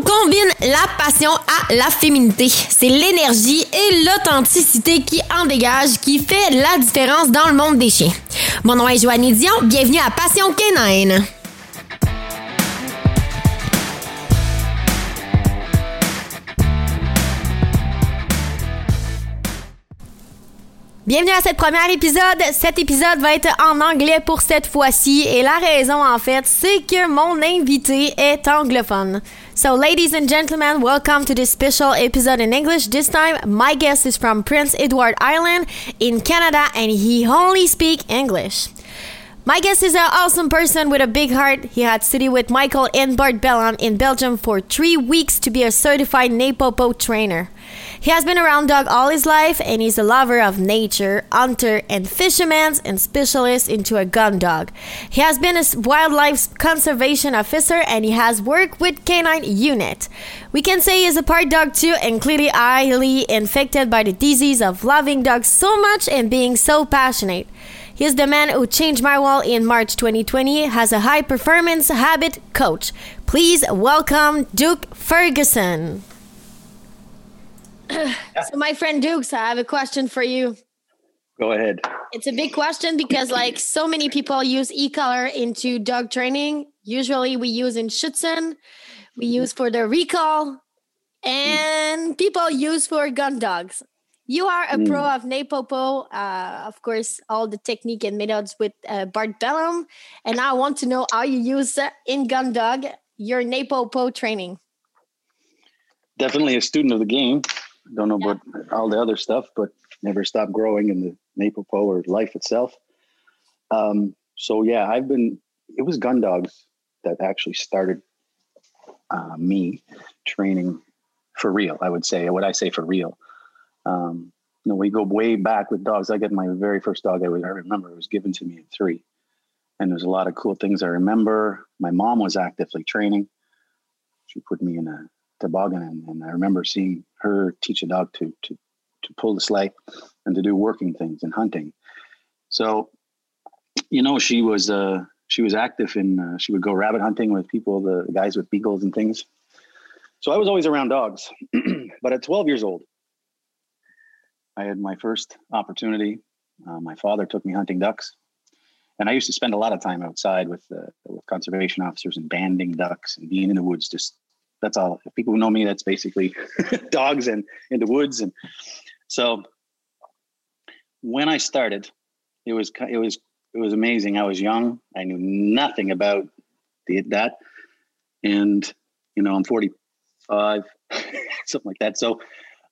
combine la passion à la féminité. C'est l'énergie et l'authenticité qui en dégage qui fait la différence dans le monde des chiens. Mon nom est Joanne Dion, bienvenue à Passion Canine. Bienvenue à cette première épisode. Cet épisode va être en anglais pour cette fois-ci et la raison en fait, c'est que mon invité est anglophone. So ladies and gentlemen, welcome to this special episode in English. This time my guest is from Prince Edward Island in Canada and he only speak English. My guest is an awesome person with a big heart. He had studied with Michael and Bart Bellon in Belgium for three weeks to be a certified NePoPo trainer. He has been around dog all his life and he's a lover of nature, hunter and fisherman and specialist into a gun dog. He has been a wildlife conservation officer and he has worked with canine unit. We can say he's a part dog too and clearly highly infected by the disease of loving dogs so much and being so passionate. He is the man who changed my world in March 2020 has a high performance habit coach. Please welcome Duke Ferguson. so my friend Dukes, I have a question for you. Go ahead. It's a big question because like so many people use e-collar into dog training. Usually we use in Schutzhund, we use for the recall, and people use for gun dogs. You are a mm. pro of NePoPo, uh, of course, all the technique and methods with uh, Bart Bellon. And I want to know how you use uh, in Gun Dog your NePoPo training. Definitely a student of the game. Don't know yeah. about all the other stuff, but never stopped growing in the NePoPo or life itself. Um, so, yeah, I've been, it was Gun Dogs that actually started uh, me training for real, I would say. What I say for real um, you know, we go way back with dogs. I get my very first dog. I, was, I remember it was given to me at three, and there's a lot of cool things I remember. My mom was actively training. She put me in a toboggan, and, and I remember seeing her teach a dog to to to pull the sleigh and to do working things and hunting. So, you know, she was uh, she was active in. Uh, she would go rabbit hunting with people, the, guys with beagles and things. So I was always around dogs. but at 12 years old, I had my first opportunity. Uh, my father took me hunting ducks, and I used to spend a lot of time outside with uh, with conservation officers and banding ducks and being in the woods. Just that's all. If people who know me, that's basically dogs and in the woods. And so when I started, it was it was it was amazing. I was young. I knew nothing about the, that, and you know I'm 45, something like that. So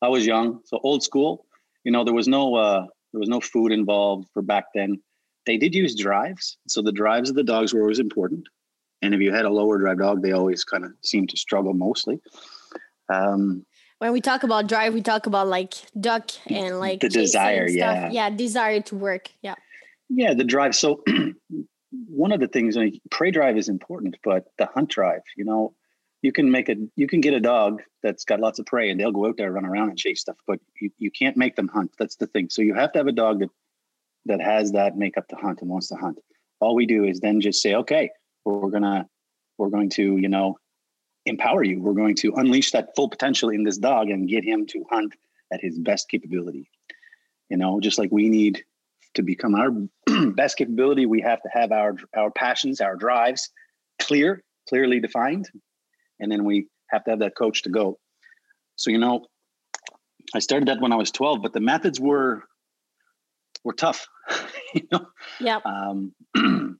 I was young. So old school you know there was no uh, there was no food involved for back then. They did use drives, so the drives of the dogs were always important. And if you had a lower drive dog, they always kind of seem to struggle mostly. Um, when we talk about drive, we talk about like duck and like the desire, yeah, yeah, desire to work, yeah, yeah, the drive. So one of the things, like, prey drive is important, but the hunt drive, you know, you can make a you can get a dog that's got lots of prey and they'll go out there run around and chase stuff but you, you can't make them hunt. That's the thing. So you have to have a dog that that has that makeup to hunt and wants to hunt. All we do is then just say okay we're gonna we're going to you know empower you we're going to unleash that full potential in this dog and get him to hunt at his best capability you know just like we need to become our best capability we have to have our our passions our drives clear clearly defined and then we have to have that coach to go. So you know, I started that when I was 12, but the methods were were tough. you know, yeah. Um,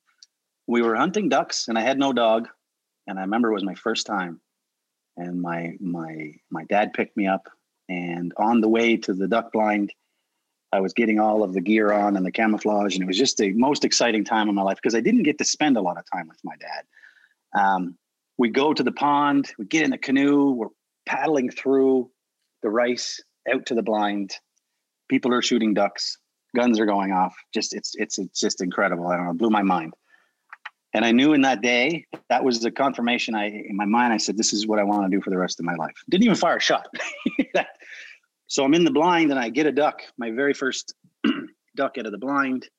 we were hunting ducks, and I had no dog, and I remember it was my first time, and my my my dad picked me up, and on the way to the duck blind. I was getting all of the gear on and the camouflage, and it was just the most exciting time of my life because I didn't get to spend a lot of time with my dad. Um, we go to the pond, we get in the canoe, we're paddling through the rice out to the blind. People are shooting ducks, guns are going off. Just it's it's it's just incredible. I don't know, blew my mind. And I knew in that day that was the confirmation. I in my mind, I said, "This is what I want to do for the rest of my life." Didn't even fire a shot. so I'm in the blind and I get a duck, my very first duck out of the blind,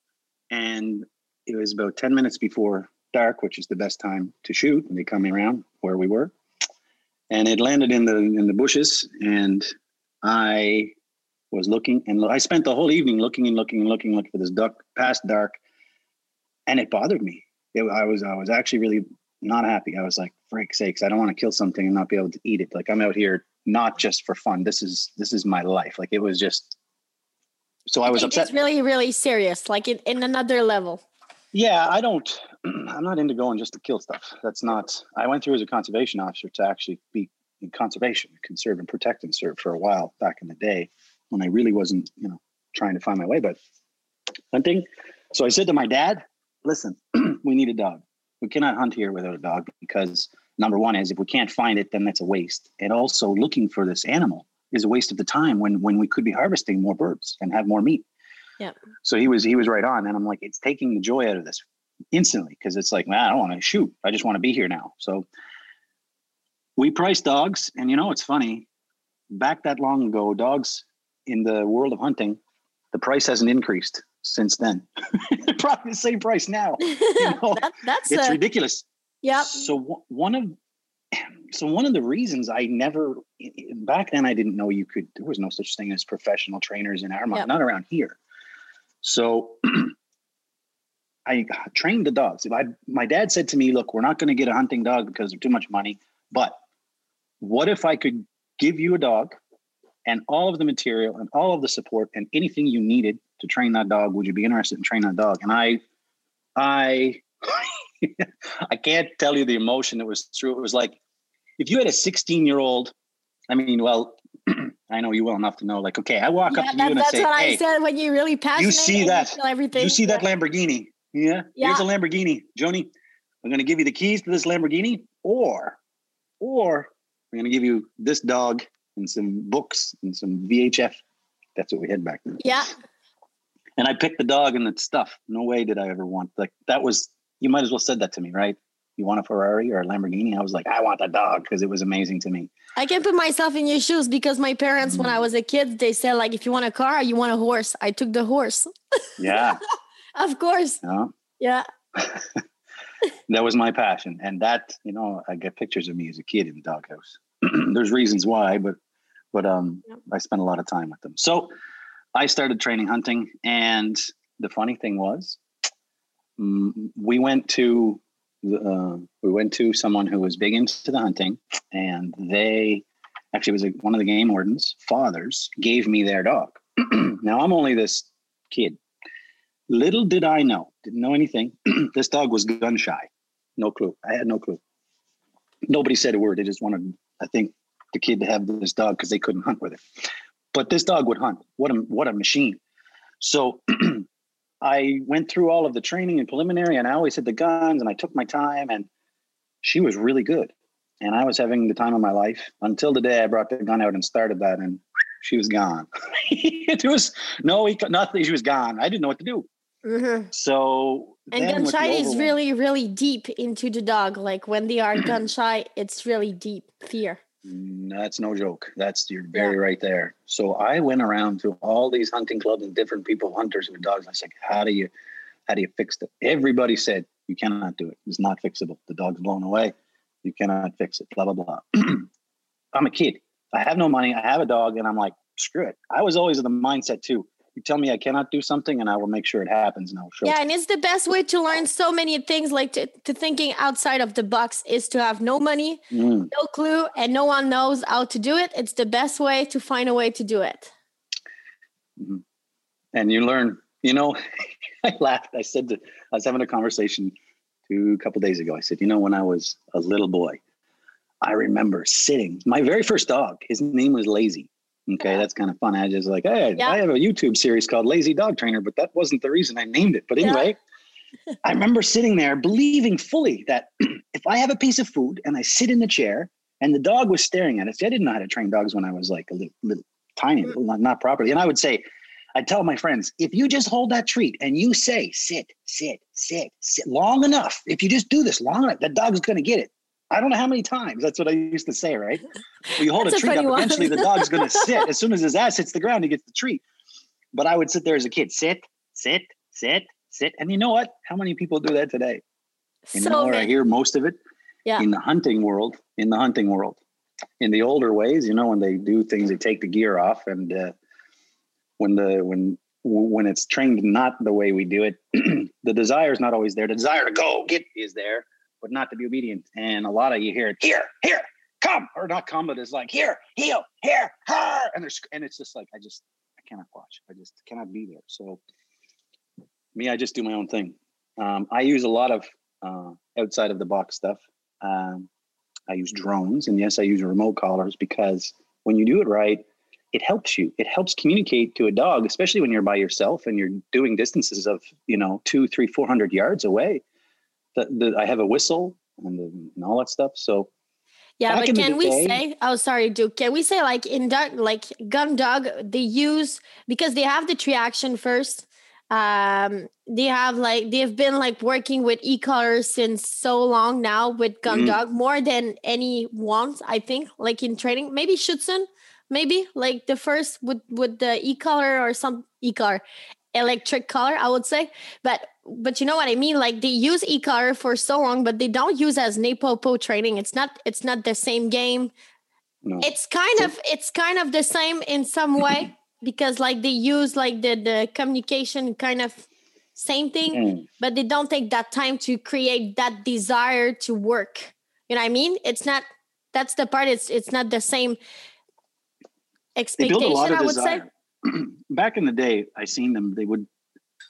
and it was about ten minutes before dark, which is the best time to shoot And they come around where we were. and it landed in the in the bushes, and I was looking and I spent the whole evening looking and looking and looking, looking for this duck past dark, and it bothered me. It, I was I was actually really not happy. I was like, "Freak sakes, I don't want to kill something and not be able to eat it. Like I'm out here not just for fun. This is this is my life. Like it was just." So I was upset. It's really really serious, like in, in another level. Yeah, I don't. I'm not into going just to kill stuff. That's not. I went through as a conservation officer to actually be in conservation, conserve and protect and serve for a while back in the day when I really wasn't, you know, trying to find my way. But hunting. So I said to my dad, "Listen, we need a dog. We cannot hunt here without a dog because number one is if we can't find it, then that's a waste. And also looking for this animal is a waste of the time when when we could be harvesting more birds and have more meat." Yeah. So he was he was right on, and I'm like, it's taking the joy out of this instantly because it's like, man, I don't want to shoot. I just want to be here now. So we price dogs, and you know, it's funny. Back that long ago, dogs in the world of hunting, the price hasn't increased since then. Probably the same price now. You know? that, that's it's a, ridiculous. yeah. So w- one of so one of the reasons I never back then I didn't know you could there was no such thing as professional trainers in Armagh, Yep. not around here. So I trained the dogs. If I my dad said to me, "Look, we're not going to get a hunting dog because of too much money, but what if I could give you a dog and all of the material and all of the support and anything you needed to train that dog? Would you be interested in training that dog?" And I I I can't tell you the emotion that was through. It was like if you had a 16 year old. I mean, well, I know you well enough to know. Like, okay, I walk Yeah, up to you that- and I that's say, what "Hey, I said when you're really passionate. You see that- feel everything. you see that Lamborghini? Yeah. Yeah. Here's a Lamborghini, Joni. I'm going to give you the keys to this Lamborghini, or, or I'm going to give you this dog and some books and some VHS. That's what we had back then. Yeah. And I picked the dog and the stuff. No way did I ever want like that was. You might as well said that to me, right? You want a Ferrari or a Lamborghini? I was like, I want the dog because it was amazing to me. I can put myself in your shoes because my parents, when I was a kid, they said like, if you want a car, you want a horse. I took the horse. Yeah. Of course. know? Yeah. that was my passion and that you know i get pictures of me as a kid in the doghouse there's reasons why but but um Yep. i spent a lot of time with them so i started training hunting and the funny thing was we went to uh, we went to someone who was big into the hunting and they actually was one of the game wardens fathers gave me their dog. Now i'm only this kid. Little did i know didn't know anything this dog was gun shy. No clue. I had no clue. Nobody said a word. They just wanted i think the kid to have this dog because they couldn't hunt with it but this dog would hunt. What a what a machine. So i went through all of the training and preliminary and i always had the guns and i took my time and she was really good. And i was having the time of my life until the day i brought the gun out and started that and she was gone. It was no he, nothing. She was gone. I didn't know what to do. Mhm. so And gun shy is really, really deep into the dog. Like when they are gun shy, it's really deep fear. That's no joke. That's you're very right there. So I went around to all these hunting clubs and different people, hunters with dogs. I said, "How do you, how do you fix it?" Everybody said, "You cannot do it. It's not fixable. The dog's blown away. You cannot fix it." Blah blah blah. I'm a kid. I have no money. I have a dog, and I'm like, screw it. I was always in the mindset too. You tell me I cannot do something, and I will make sure it happens, and I'll show. Yeah, and it's the best way to learn so many things. Like to, to thinking outside of the box is to have no money, Mm. no clue, and no one knows how to do it. It's the best way to find a way to do it. and you learn you know i laughed i said to i was having a conversation two a couple days ago i said you know when i was a little boy i remember sitting my very first dog his name was lazy okay that's kind of fun i just like hey Yeah. i have a youtube series called lazy dog trainer but that wasn't the reason i named it but Yeah. anyway i remember sitting there believing fully that if i have a piece of food and i sit in the chair and the dog was staring at us i didn't know how to train dogs when i was like a little, little tiny Mm. not, not properly and i would say I tell my friends, if you just hold that treat and you say, sit, sit, sit, sit long enough, if you just do this long enough, the dog's going to get it. I don't know how many times. That's what I used to say, right? You hold a a treat up, one. eventually the dog's going to sit. As soon as his ass hits the ground, he gets the treat. But I would sit there as a kid, sit, sit, sit, sit. And you know what? How many people do that today? You know so where I hear most of it? Yeah. In the hunting world, in the hunting world. in the older ways, you know, when they do things, they take the gear off, and uh, when the when when it's trained not the way we do it, the desire is not always there. The desire to go get is there, but not to be obedient. And a lot of you hear here, here, come, or not come, but it's like here, heel, here, her, and there's and it's just like I just I cannot watch. I just cannot be there. So me, I just do my own thing. Um, I use a lot of uh, outside of the box stuff. Um, I use drones, and yes, I use remote collars because when you do it right, it helps you. It helps communicate to a dog, especially when you're by yourself and you're doing distances of you know two, three, four hundred yards away. The, the, I have a whistle and, the, and all that stuff. So yeah, but can we day, say? Oh, sorry, Duke. Can we say like in dog, like gun dog, they use because they have the tree action first um they have like they've been like working with e-collars since so long now with gun mm-hmm. dog more than any once i think like in training maybe Schutzhund maybe like the first with with the e-collar or some e-collar electric collar i would say. But but you know what i mean? Like they use e-collar for so long but they don't use as NePoPo training. It's not it's not the same game. No. it's kind of it's kind of the same in some way because like they use like the the communication kind of same thing mm. but they don't take that time to create that desire to work. You know what i mean? It's not that's the part it's it's not the same expectation i would desire. say back in the day i seen them they would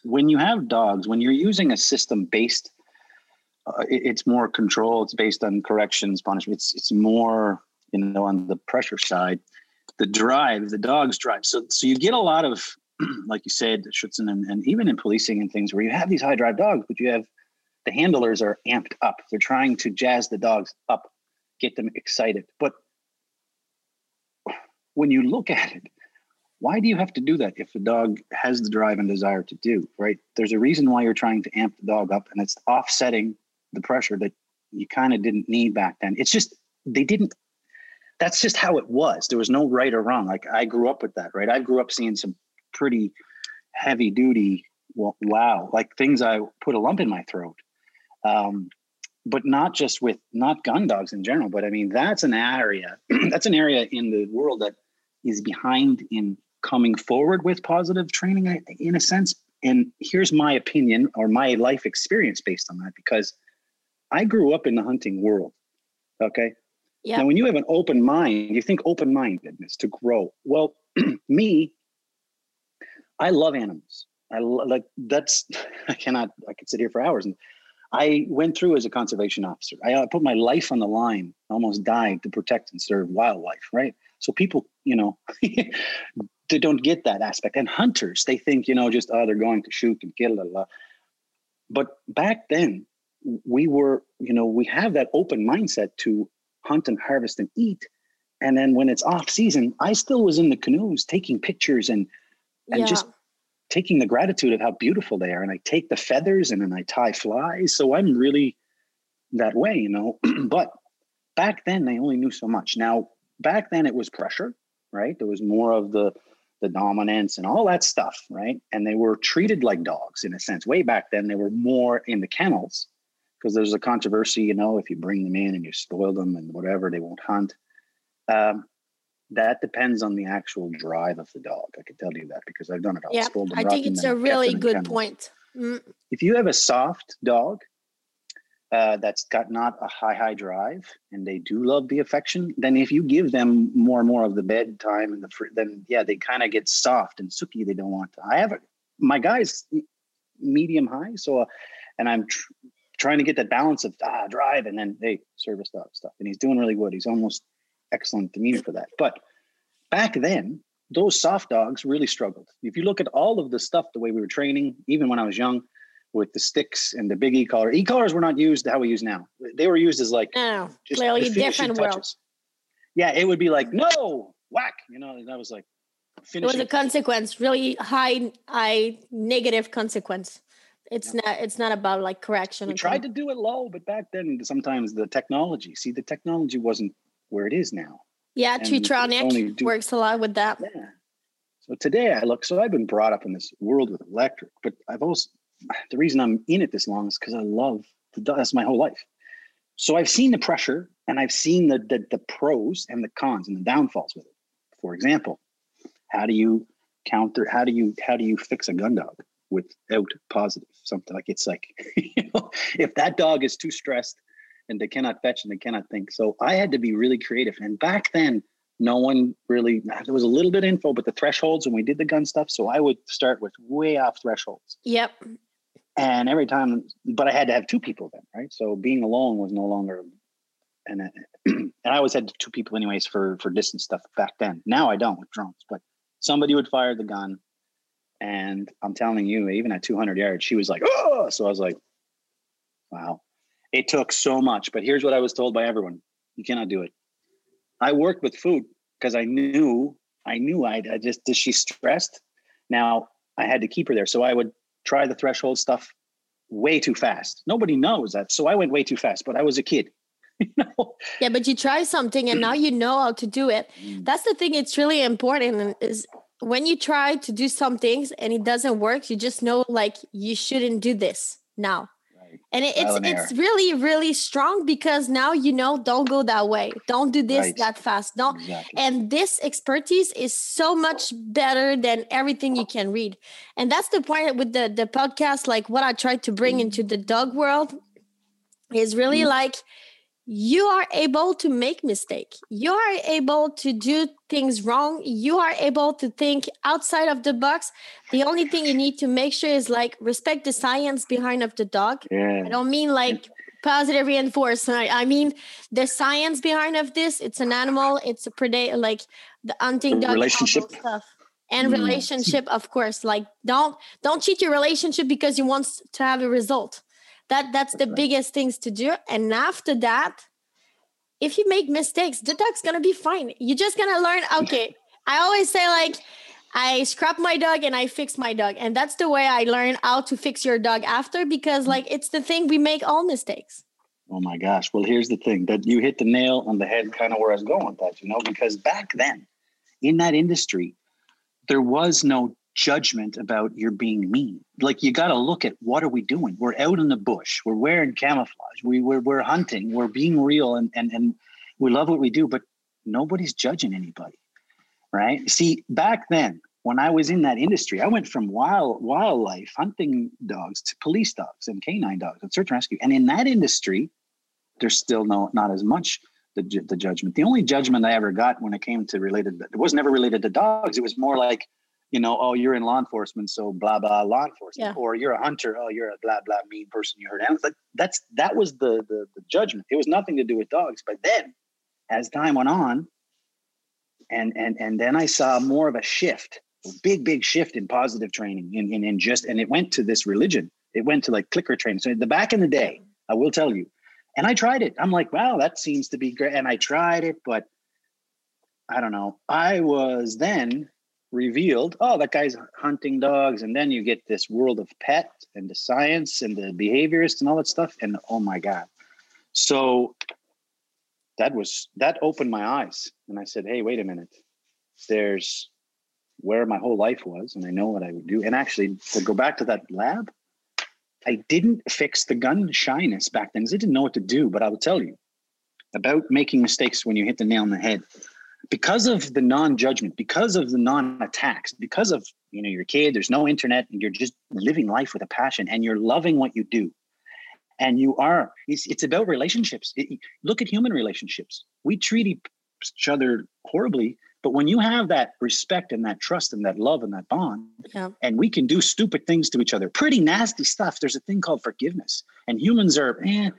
when you have dogs when you're using a system based uh, it, it's more control it's based on corrections punishment it's it's more you know on the pressure side the drive, the dog's drive. So so you get a lot of, like you said, Schutzhund, and, and even in policing and things where you have these high drive dogs, but you have the handlers are amped up. They're trying to jazz the dogs up, get them excited. But when you look at it, why do you have to do that if the dog has the drive and desire to do, right? There's a reason why you're trying to amp the dog up, and it's offsetting the pressure that you kind of didn't need back then. It's just they didn't that's just how it was. There was no right or wrong. Like I grew up with that, right? I grew up seeing some pretty heavy duty, wow, like things I put a lump in my throat. Um, but not just with not gun dogs in general, but I mean that's an area that's an area in the world that is behind in coming forward with positive training in a sense. And here's my opinion or my life experience based on that because I grew up in the hunting world. Okay. Yeah. Now, when you have an open mind, you think open mindedness to grow. Well, me, I love animals. I lo- like that's I cannot. I could sit here for hours. And I went through as a conservation officer. I, I put my life on the line. Almost died to protect and serve wildlife. Right. So people, you know, they don't get that aspect. And hunters, they think, you know, just oh, they're going to shoot and kill. Blah, blah. But back then, we were, you know, we have that open mindset to hunt and harvest and eat. And then when it's off season, I still was in the canoes taking pictures and and yeah. just taking the gratitude of how beautiful they are. And I take the feathers and then I tie flies. So I'm really that way, you know. but back then they only knew so much. Now back then it was pressure, right? There was more of the the dominance and all that stuff, right? And they were treated like dogs in a sense. Way back then, they were more in the kennels because there's a controversy, you know, if you bring them in and you spoil them and whatever, they won't hunt. Um, that depends on the actual drive of the dog. I can tell you that because I've done it. I'll yeah, I think it's a really good point. Mm. If you have a soft dog uh, that's got not a high high drive and they do love the affection, then if you give them more and more of the bedtime and the fr- then yeah, they kind of get soft and sooky. They don't want to. I have a, my guy's medium high, so uh, and I'm tr- trying to get that balance of ah, drive and then hey service dog stuff and he's doing really good he's almost excellent demeanor for that but back then those soft dogs really struggled if you look at all of the stuff the way we were training even when i was young with the sticks and the big e-collar. E-collars were not used how we use now. They were used as like no clearly different world. yeah it would be like no whack you know and that was like it was a consequence really high high negative consequence. It's yeah. not it's not about like correction we tried to do it low but back then sometimes the technology see the technology wasn't where it is now. Yeah Tritronic do, works a lot with that. Yeah. So today i look so i've been brought up in this world with electric but i've also the reason i'm in it this long is because i love the that's my whole life so i've seen the pressure and I've seen the, the the pros and the cons and the downfalls with it. For example, how do you counter? How do you how do you fix a gun dog without positive? Something like it's like you know, if that dog is too stressed and they cannot fetch and they cannot think. So I had to be really creative. And back then, no one really there was a little bit info, but the thresholds when we did the gun stuff. So I would start with way off thresholds. Yep. And every time, but I had to have two people then, right? So being alone was no longer and and I always had two people anyways for for distance stuff back then. Now I don't with drones, but somebody would fire the gun, and I'm telling you, even at 200 yards, she was like, "Oh!" So I was like, "Wow." It took so much, but here's what I was told by everyone: you cannot do it. I worked with food because I knew I knew I'd I just she's stressed. Now I had to keep her there, so I would try the threshold stuff way too fast. Nobody knows that, so I went way too fast. But I was a kid you know? Yeah, but you try something and now you know how to do it. Mm. That's the thing. It's really important is when you try to do some things and it doesn't work, you just know like you shouldn't do this now. And it, it's it's really really strong because now you know don't go that way, don't do this right. that fast, don't. Exactly. And this expertise is so much better than everything you can read, and that's the point with the the podcast. Like what I tried to bring mm. into the dog world is really mm. like you are able to make mistake. You are able to do things wrong. You are able to think outside of the box. The only thing you need to make sure is like respect the science behind of the dog. Yeah. i don't mean like positive reinforcement I, mean the science behind of this it's an animal. It's a predator like the hunting dog relationship. stuff. And mm. relationship of course. Like don't don't cheat your relationship because you want to have a result that that's the biggest things to do. And after that if you make mistakes the dog's gonna be fine. You're just gonna learn okay i always say like i scrap my dog and i fix my dog. And that's the way i learn how to fix your dog after because mm. like it's the thing we make all mistakes. Oh my gosh. Well here's the thing that you hit the nail on the head kind of where i was going with that you know because back then in that industry there was no judgment about your being mean. Like you got to look at what are we doing? We're out in the bush. We're wearing camouflage. We we're, we're hunting. We're being real, and and and we love what we do. But nobody's judging anybody, right? See, back then when I was in that industry, I went from wild wildlife hunting dogs to police dogs and canine dogs and search and rescue. And in that industry, there's still no not as much the, the judgment. The only judgment I ever got when it came to related, it was never related to dogs. It was more like you know, oh, you're in law enforcement, so blah blah law enforcement, yeah. or you're a hunter, oh, you're a blah blah mean person. You hurt animals. Like that's that was the, the the judgment. It was nothing to do with dogs. But then, as time went on, and and and then I saw more of a shift, a big big shift in positive training, in in, in just, and it went to this religion. It went to like clicker training. So the back in the day, I will tell you, and I tried it. I'm like, wow, that seems to be great, and I tried it, but I don't know. I was then revealed, oh, that guy's hunting dogs. And then you get this world of pet and the science and the behaviorist and all that stuff. And oh my God. So that was, that opened my eyes. And I said, hey, wait a minute. There's where my whole life was. And I know what I would do. And actually, to go back to that lab, I didn't fix the gun shyness back then because I didn't know what to do. But I will tell you about making mistakes when you hit the nail on the head because of the non-judgment because of the non-attacks because of you know your kid there's no internet and you're just living life with a passion and you're loving what you do. And you are it's, it's about relationships. It, look at human relationships. We treat each other horribly but when you have that respect and that trust and that love and that bond yeah. and we can do stupid things to each other pretty nasty stuff there's a thing called forgiveness. And humans are eh,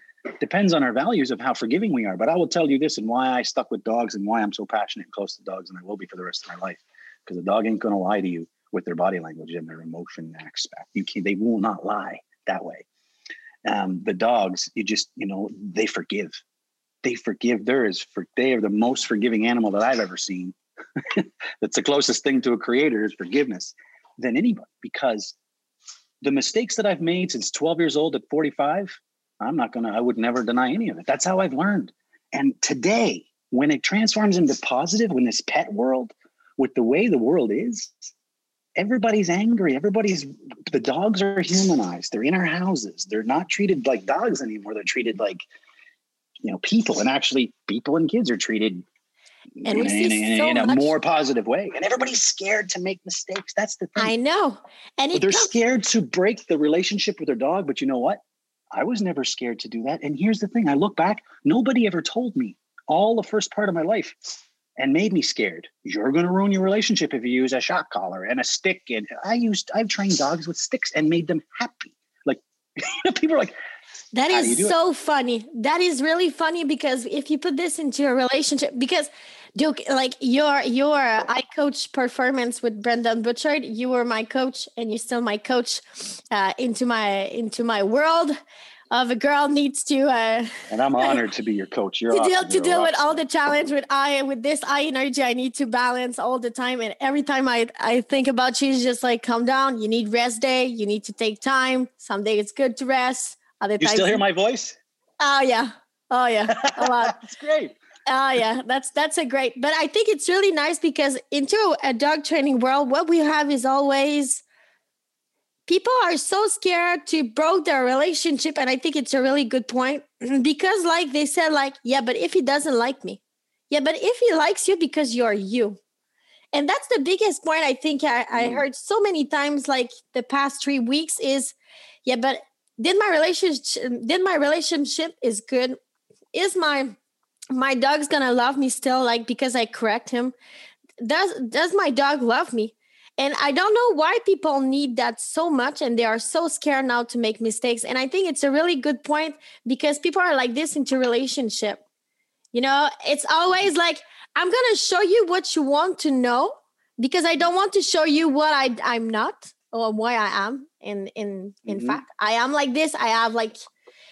depends on our values of how forgiving we are. But I will tell you this and why I stuck with dogs and why I'm so passionate and close to dogs, and I will be for the rest of my life. Because a dog ain't gonna lie to you with their body language and their emotion aspect. You can they will not lie that way. Um, the dogs, you just, you know, they forgive. They forgive. There is for they are the most forgiving animal that I've ever seen. That's the closest thing to a creator is forgiveness than anybody because the mistakes that I've made since 12 years old at 45, I'm not going to, I would never deny any of it. That's how I've learned. And today, when it transforms into positive, when this pet world, with the way the world is, everybody's angry. Everybody's, the dogs are humanized. They're in our houses. They're not treated like dogs anymore. They're treated like you know people and actually people and kids are treated and in, we see in, in, so in a much- more positive way and everybody's scared to make mistakes that's the thing I know. And they're comes- scared to break the relationship with their dog but you know what i was never scared to do that. And here's the thing i look back nobody ever told me all the first part of my life and made me scared. You're going to ruin your relationship if you use a shock collar and a stick and i used i've trained dogs with sticks and made them happy. Like people are like That How is do it? so funny. That is really funny because if you put this into a relationship, because Duke, like your your I coach performance with Brendon Burchard, you were my coach and you're still my coach uh, into my into my world of a girl needs to uh, and i'm honored to be your coach. You're to deal to deal with all the challenge with I with this I energy I need to balance all the time. And every time I I think about you it's just like calm down. You need rest day. You need to take time. Some days it's good to rest other you still hear my voice? Oh yeah. Oh yeah. A lot. That's great. Oh yeah. That's that's a great but I think it's really nice because into a dog training world what we have is always people are so scared to broke their relationship and i think it's a really good point because like they said like yeah but if he doesn't like me yeah but if he likes you because you're you. And that's the biggest point i think i, I Mm. heard so many times like the past three weeks is yeah but did my relationship did my relationship is good is my my dog's gonna love me still like because i correct him does does my dog love me and I don't know why people need that so much and they are so scared now to make mistakes. And I think it's a really good point because people are like this into relationship. You know, it's always like, I'm to show you what you want to know because I don't want to show you what I, I'm not or why I am. In, in, in Mhm. fact, I am like this. I have like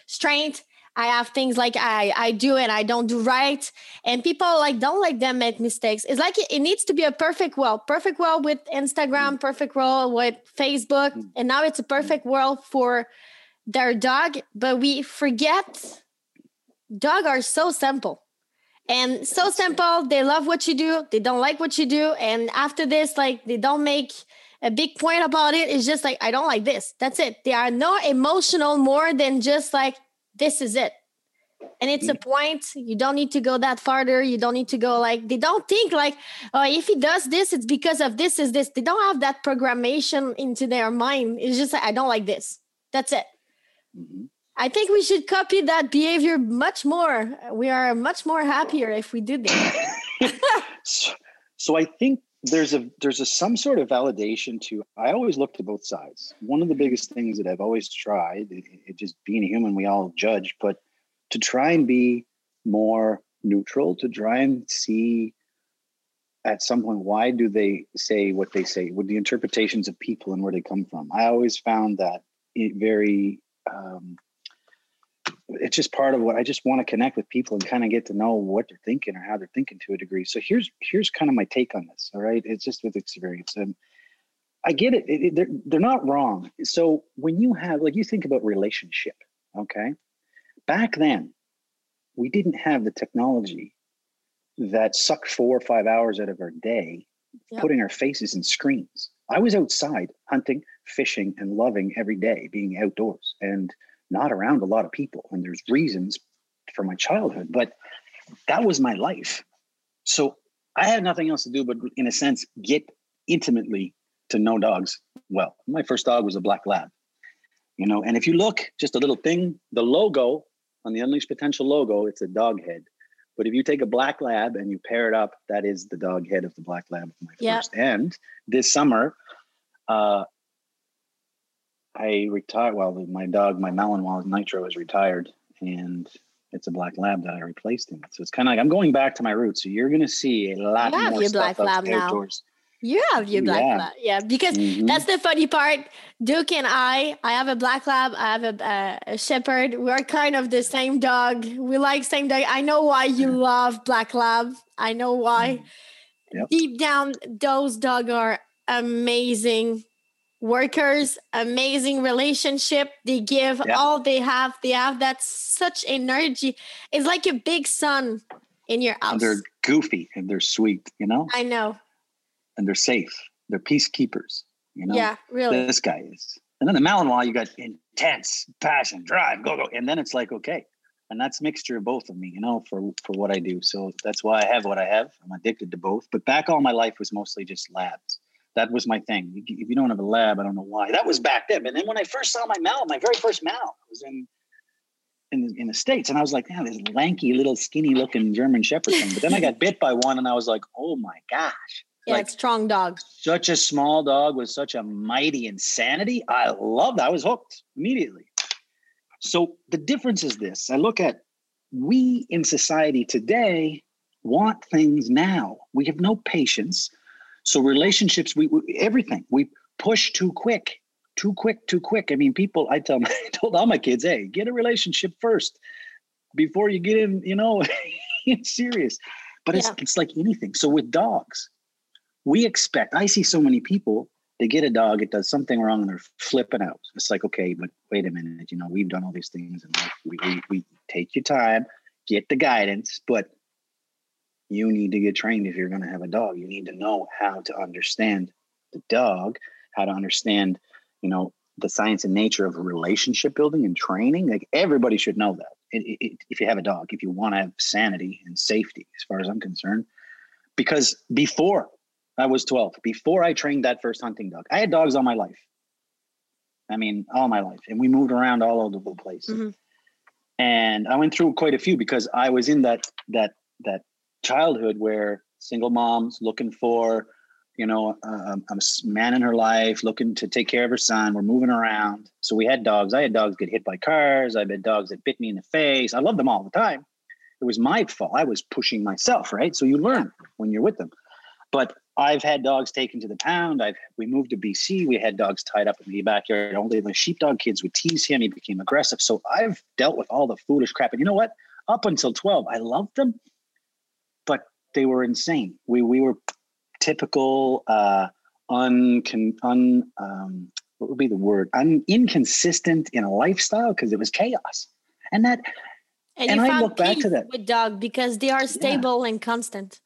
strength. I have things like I, I do and I don't do right and people like don't like them make mistakes it's like it, it needs to be a perfect world perfect world with instagram perfect world with facebook Mm. and now it's a perfect world for their dog but we forget dog are so simple and so simple they love what you do they don't like what you do and after this like they don't make a big point about it's just like i don't like this. That's it. They are no emotional more than just like this is it. And it's a point. You don't need to go that farther. You don't need to go like they don't think like oh if he does this it's because of this is this. They don't have that programmation into their mind. It's just like i don't like this. That's it. Mhm. i think we should copy that behavior much more. We are much more happier if we do that so, so I think there's a there's a some sort of validation to I always look to both sides. One of the biggest things that I've always tried, it, it just being a human, we all judge, but to try and be more neutral, to try and see at some point why do they say what they say, with the interpretations of people and where they come from. I always found that it very um, it's just part of what I just want to connect with people and kind of get to know what they're thinking or how they're thinking to a degree. So here's here's kind of my take on this. All right, it's just with experience. Um, I get it. it, it they're they're not wrong. So when you have like you think about relationship, okay, back then we didn't have the technology that sucked four or five hours out of our day, Yep. putting our faces in screens. I was outside hunting, fishing, and loving every day, being outdoors and not around a lot of people. And there's reasons for my childhood, but that was my life. So I had nothing else to do but, in a sense, get intimately to know dogs well. My first dog was a black lab, you know. And if you look, just a little thing, the logo on the Unleashed Potential logo, it's a dog head. But if you take a black lab and you pair it up, that is the dog head of the black lab of my Yeah. first. And this summer, uh, I retired. Well, my dog, my Malinois Nitro, is retired, and it's a black lab that I replaced him. So it's kind of like I'm going back to my roots. So you're going to see a lot You more your stuff black lab now. You have your black Yeah. lab, yeah. Because Mhm. that's the funny part. Duke and I, I have a black lab. I have a, uh, a shepherd. We're kind of the same dog. We like same dog. I know why you love black lab. I know why. Yep. Deep down, those dogs are amazing workers, amazing relationship. They give Yeah. all they have. They have that such energy. It's like a big sun in your house. And they're goofy and they're sweet, you know, I know. and they're safe. They're peacekeepers, you know. yeah, really. This guy is. And then the Malinois, you got intense passion, drive, go, go. And then it's like, okay, and that's mixture of both of me, you know, for for what I do. So that's why I have what I have. I'm addicted to both. But back all my life was mostly just labs. That was my thing. If you don't have a lab, I don't know why. That was back then. And then when I first saw my Mal, my very first Mal was in in, in the states, and I was like, "Man, this lanky little skinny looking German Shepherd thing." But then I got bit by one, and I was like, "Oh my gosh!" Yeah, like, strong dog. Such a small dog with such a mighty insanity. I loved. I was hooked immediately. So the difference is this: I look at we in society today want things now. We have no patience. So relationships, we, we everything we push too quick too quick, too quick. I mean, people, I tell, I told all my kids, hey, get a relationship first before you get in, you know, it's serious. But yeah. it's, it's like anything. So with dogs, we expect, I see so many people, they get a dog, it does something wrong, and they're flipping out. It's like, okay, but wait a minute, you know, we've done all these things and we, we, we take your time, get the guidance, but you need to get trained if you're going to have a dog. You need to know how to understand the dog, how to understand you know the science and nature of relationship building and training. Like everybody should know that. It, it, if you have a dog if you want to have sanity and safety as far as i'm concerned. Because before i was 12 before i trained that first hunting dog i had dogs all my life. I mean all my life. And we moved around all over the place. Mm-hmm. and i went through quite a few because i was in that that that childhood where single moms looking for you know, a man in her life looking to take care of her son. We're moving around. So we had dogs. I had dogs get hit by cars. I've had dogs that bit me in the face. I love them all the time. It was my fault. I was pushing myself, right? So you learn when you're with them. But I've had dogs taken to the pound. I've we moved to BC. We had dogs tied up in the backyard. Only the sheepdog kids would tease him. He became aggressive. So I've dealt with all the foolish crap. And you know what? Up until 12, I loved them, they were insane. We we were typical uh, un, un um, what would be the word un, inconsistent in a lifestyle because it was chaos and that and, and I look back to that with dog because they are stable yeah. and constant.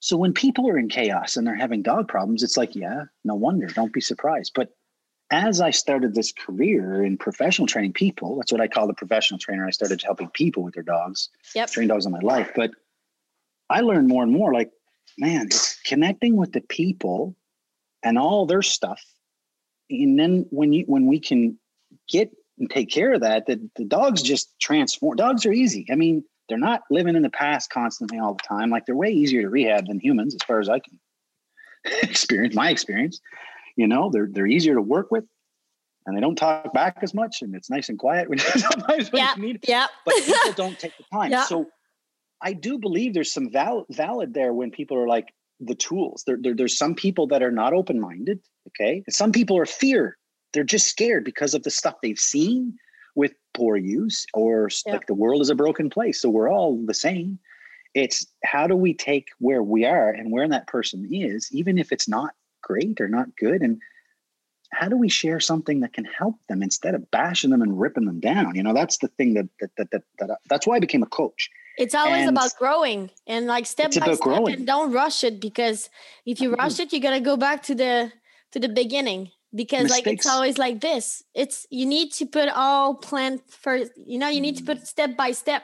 So when people are in chaos and they're having dog problems, it's like, yeah, no wonder. Don't be surprised. But as I started this career in professional training people, that's what I call the professional trainer. I started helping people with their dogs. Yep. Train dogs in my life. But I learned more and more like man, it's connecting with the people and all their stuff. And then when you when we can get and take care of that, that the dogs just transform. Dogs are easy. I mean, they're not living in the past constantly all the time. Like they're way easier to rehab than humans, as far as I can experience, my experience. You know, they're they're easier to work with and they don't talk back as much and it's nice and quiet when sometimes when you need Yeah. But people don't take the time. Yeah. So I do believe there's some val- valid there when people are like the tools. There, there, there's some people that are not open minded. Okay. And some people are fear. They're just scared because of the stuff they've seen with poor use or yeah. like the world is a broken place. So we're all the same. It's how do we take where we are and where that person is, even if it's not great or not good, and how do we share something that can help them instead of bashing them and ripping them down? You know, that's the thing that that that, that, that that's why I became a coach it's always and about growing and like step by step growing. and don't rush it because if you mm-hmm. rush it, you're gonna go back to the to the beginning because Mistakes. like it's always like this. It's you need to put all plan first, you know, you need to put step by step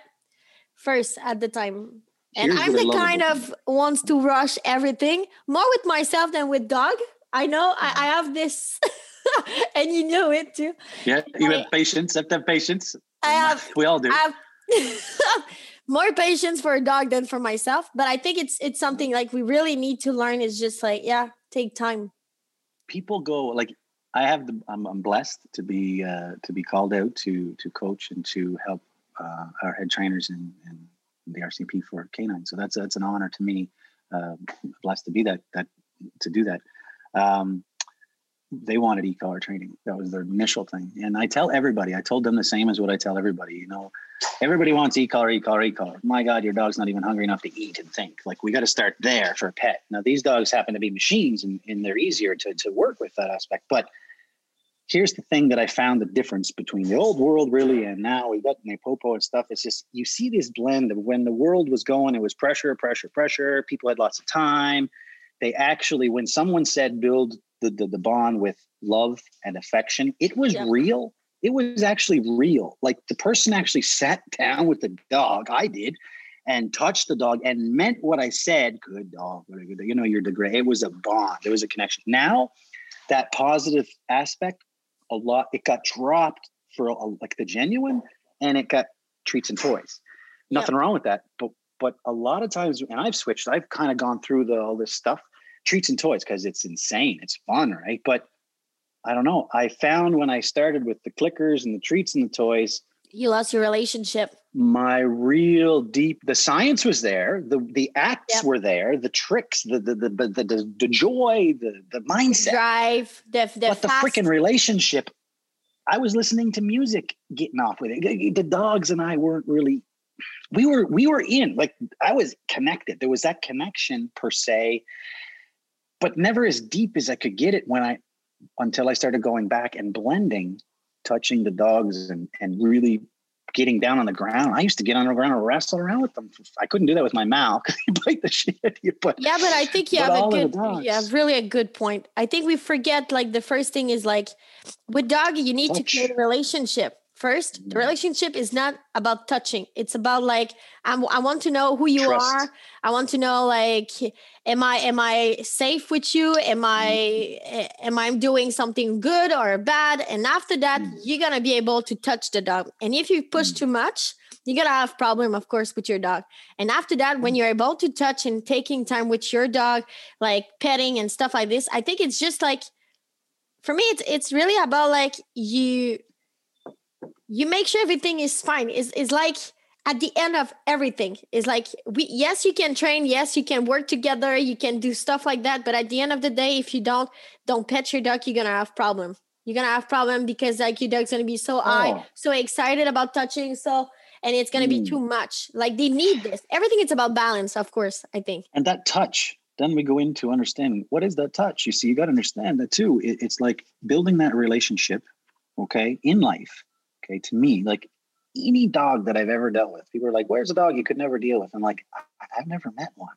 first at the time. And Here's I'm the kind of wants to rush everything more with myself than with dog. I know I, I have this and you know it too. Yeah, you I, have patience. Have to have patience. I have we all do. I have, more patience for a dog than for myself but i think it's it's something like we really need to learn is just like yeah take time. People go like i have the i'm, I'm blessed to be uh, to be called out to to coach and to help uh, our head trainers in, in the rcp for canine so that's that's an honor to me uh, blessed to be that that to do that. Um, they wanted e-collar training. That was their initial thing. And I tell everybody, I told them the same as what I tell everybody, you know, everybody wants e-collar, e-collar, e-collar. My God, your dog's not even hungry enough to eat and think. Like we got to start there for a pet. Now these dogs happen to be machines and, and they're easier to, to work with that aspect. But here's the thing that I found the difference between the old world really and now we got NePoPo and stuff. It's just you see this blend of when the world was going, it was pressure, pressure, pressure. People had lots of time. They actually, when someone said build the, the, the bond with love and affection, it was yeah. real it was actually real. Like the person actually sat down with the dog. I did and touched the dog and meant what I said. Good dog, you know, you're the great. It was a bond. There was a connection. Now, that positive aspect, a lot, it got dropped for a, like the genuine, and it got treats and toys. Nothing wrong with that, but but a lot of times, and I've switched. I've kind of gone through the all this stuff, treats and toys, because it's insane. It's fun, right? But I don't know. I found when I started with the clickers and the treats and the toys, you lost your relationship my real deep the science was there the the acts yep. were there the tricks the the the the, the, the joy the the mindset drive the the, but the freaking relationship i was listening to music getting off with it the dogs and i weren't really we were we were in like i was connected there was that connection per se but never as deep as i could get it when i until i started going back and blending touching the dogs and and really getting down on the ground. I used to get on the ground and wrestle around with them. I couldn't do that with my mouth because you bite the shit out of you. But yeah, but I think you have a good, yeah, really a good point. I think we forget like the first thing is like with doggy, you need Touch. to create a relationship first the relationship is not about touching it's about like I'm, i want to know who you Trust. are i want to know like am i am i safe with you am i mm-hmm. am i doing something good or bad and after that mm. you're gonna be able to touch the dog and if you push mm. too much you're gonna have problem of course with your dog and after that when you're able to touch and taking time with your dog like petting and stuff like this i think it's just like for me it's it's really about like you you make sure everything is fine. Is is like at the end of everything. Is like we yes you can train. Yes you can work together. You can do stuff like that. But at the end of the day if you don't don't pet your dog you're gonna have problem. You're gonna have problem because like your dog's gonna be so oh. high so excited about touching so and it's gonna mm. be too much. Like they need this. Everything is about balance of course i think. And that touch then we go into understanding what is that touch? You see you got to understand that too. It, it's like building that relationship okay in life Okay. To me, like any dog that I've ever dealt with, people are like, where's a dog you could never deal with? I'm like, I've never met one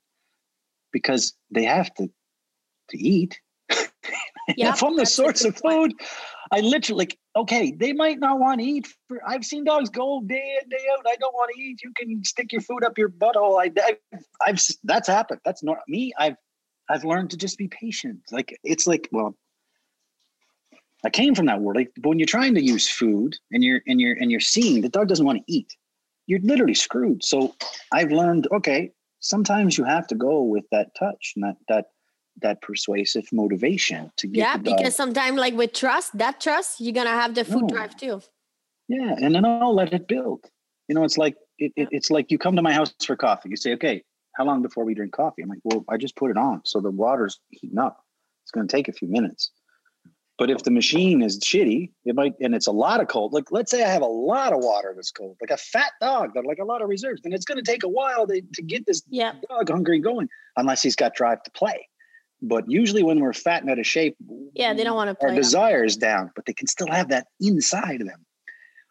because they have to to eat. Yep, if I'm the source of food, I literally like, okay, they might not want to eat. For, I've seen dogs go day in, day out. I don't want to eat. You can stick your food up your butthole. I, I I've that's happened. That's not me. I've I've learned to just be patient. Like it's like, well, I came from that world. Like, but when you're trying to use food and you're and you're and you're seeing the dog doesn't want to eat, you're literally screwed. So I've learned, okay, sometimes you have to go with that touch and that that that persuasive motivation to get yeah because sometimes like with trust that trust you're gonna have the food no. drive too. Yeah and then i'll let it build. You know it's like it, it, it's like you come to my house for coffee. You say okay how long before we drink coffee? I'm like well i just put it on so the water's heating up. It's going to take a few minutes but if the machine is shitty, it might, and it's a lot of cold. Like, let's say I have a lot of water that's cold, like a fat dog that like a lot of reserves, then it's going to take a while to, to get this yeah. dog hungry going, unless he's got drive to play. But usually when we're fat and out of shape, yeah, they don't want to play. Our desires down, but they can still have that inside of them.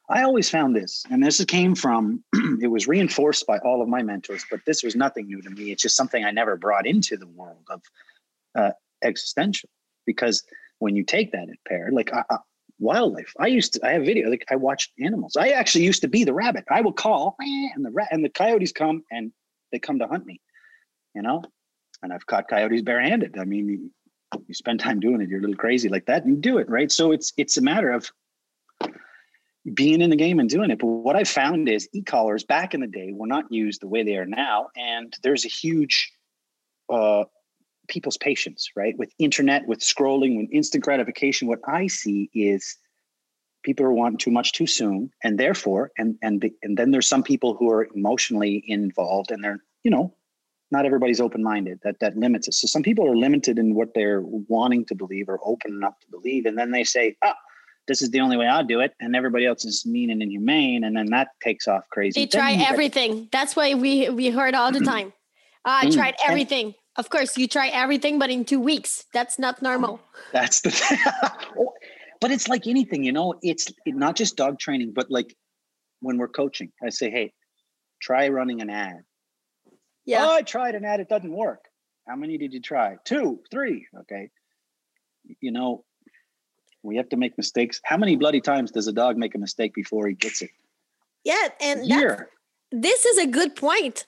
I always found this, and this came from, it was reinforced by all of my mentors, but this was nothing new to me. It's just something I never brought into the world of uh, existential because when you take that in pair, like uh, uh, wildlife. I used to, I have video, like I watched animals. I actually used to be the rabbit. I will call and the rat and the coyotes come and they come to hunt me, you know? And I've caught coyotes barehanded. I mean, you, you spend time doing it, you're a little crazy like that and you do it, right? So it's, it's a matter of being in the game and doing it. But what I found is e-collars back in the day were not used the way they are now. And there's a huge uh, people's patience, right? With internet, with scrolling, with instant gratification, what I see is people are wanting too much too soon, and therefore, and and the, and then there's some people who are emotionally involved, and they're you know, not everybody's open minded. That that limits it. So some people are limited in what they're wanting to believe or open enough to believe, and then they say, ah. This is the only way I'll do it, and everybody else is mean and inhumane, and then that takes off crazy. They try everything. That's why we we heard all the time. I mm. tried everything. Of course, you try everything, but in two weeks, that's not normal. That's the thing. but it's like anything, you know, it's not just dog training, but like when we're coaching, I say, hey, try running an ad. Yeah. Oh, I tried an ad, it doesn't work. How many did you try? Two, three. Okay. You know, We have to make mistakes. How many bloody times does a dog make a mistake before he gets it? Yeah, and here. this is a good point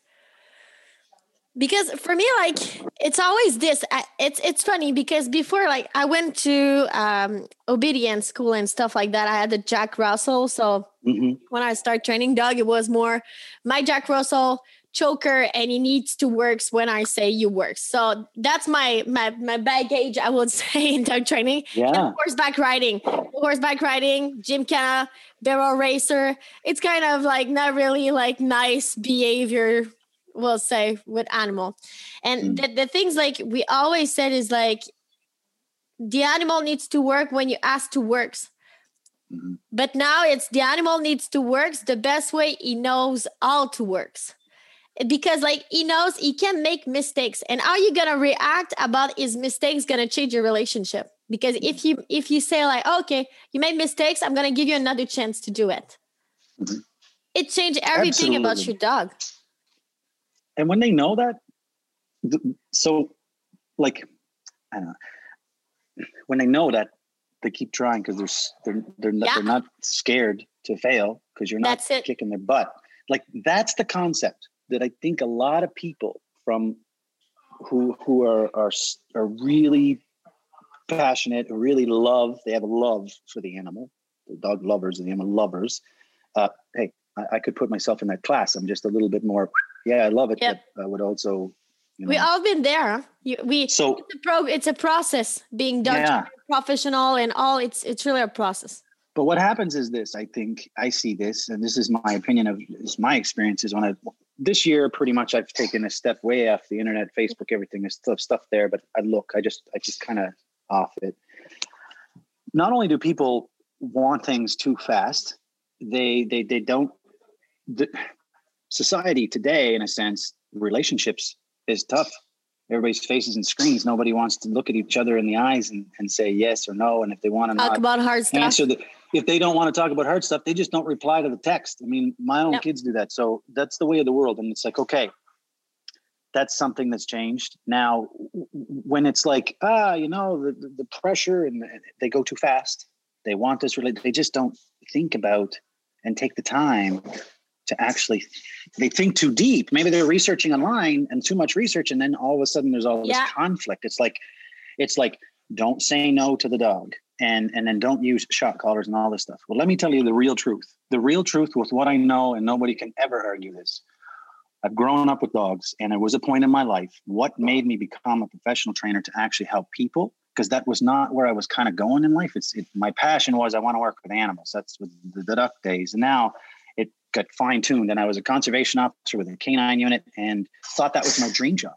because for me like it's always this it's it's funny because before like i went to um obedience school and stuff like that i had the jack russell so mm-hmm. when i start training dog it was more my jack russell choker and he needs to works when i say you work. So that's my my my baggage i would say in dog training. Yeah. and horseback riding. Horseback riding gymkhana barrel racer it's kind of like not really like nice behavior we'll say with animal and mm. the, the things like we always said is like the animal needs to work when you ask to works mm-hmm. but now it's the animal needs to works the best way he knows how to works because like he knows he can make mistakes and how you gonna react about his mistakes gonna change your relationship because if you if you say like okay you made mistakes i'm gonna give you another chance to do it mm-hmm. it changed everything Absolutely. about your dog and when they know that so like i don't know. When they know that they keep trying because they're they're they're, yeah. they're not scared to fail because you're not kicking their butt. Like that's the concept that i think a lot of people from who who are are are really passionate really love they have a love for the animal the dog lovers the animal lovers uh, hey I, I could put myself in that class i'm just a little bit more yeah, I love it. Yep. But I would also. You know, we all been there. You, we so it's a, pro, it's a process being done yeah. professional and all. It's it's really a process. But what happens is this. I think I see this, and this is my opinion of is my experiences when I this year pretty much I've taken a step way off the internet, Facebook, everything. There's still stuff there, but I look, I just I just kind of off it. Not only do people want things too fast, they they they don't. The, society today, in a sense, relationships is tough. Everybody's faces and screens. Nobody wants to look at each other in the eyes and, and say yes or no. And if they want to talk about hard stuff, answer the, if they don't want to talk about hard stuff, they just don't reply to the text. I mean, my own kids do that. So that's the way of the world. And it's like, okay, that's something that's changed. Now, when it's like, ah, you know, the, the pressure and they go too fast, they want this really, they just don't think about and take the time to actually they think too deep. Maybe they're researching online and too much research and then all of a sudden there's all this yeah. conflict. It's like it's like don't say no to the dog and and then don't use shot collars and all this stuff. Well let me tell you the real truth. The real truth with what i know and nobody can ever argue this. I've grown up with dogs and it was a point in my life what made me become a professional trainer to actually help people? Because that was not where i was kind of going in life. It's it, my passion was i want to work with animals. That's with the, the duck days. And now got fine tuned. And I was a conservation officer with a canine unit and thought that was my dream job.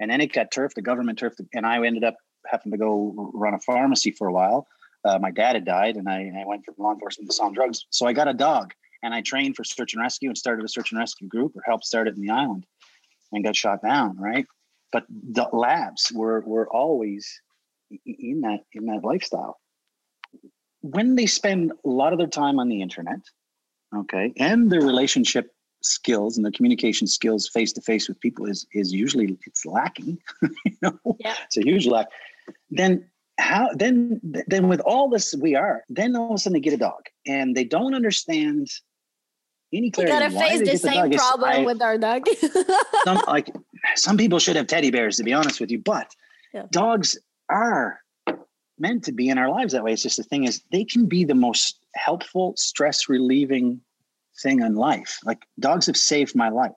And then it got turfed, the government turfed, and I ended up having to go run a pharmacy for a while. Uh, my dad had died, and I, I went from law enforcement to selling drugs. So I got a dog, and I trained for search and rescue and started a search and rescue group, or helped start it in the island, and got shot down. Right, but the labs were were always in that in that lifestyle. When they spend a lot of their time on the internet, okay and the relationship skills and the communication skills face to face with people is is usually it's lacking you know yeah. it's a huge lack then how then then with all this we are then all of a sudden they get a dog and they don't understand any clarity. You gotta face the same problem I, with our dog. some, like some people should have teddy bears, to be honest with you, but yeah. dogs are meant to be in our lives that way. It's just the thing is they can be the most helpful, stress relieving thing in life. Like dogs have saved my life,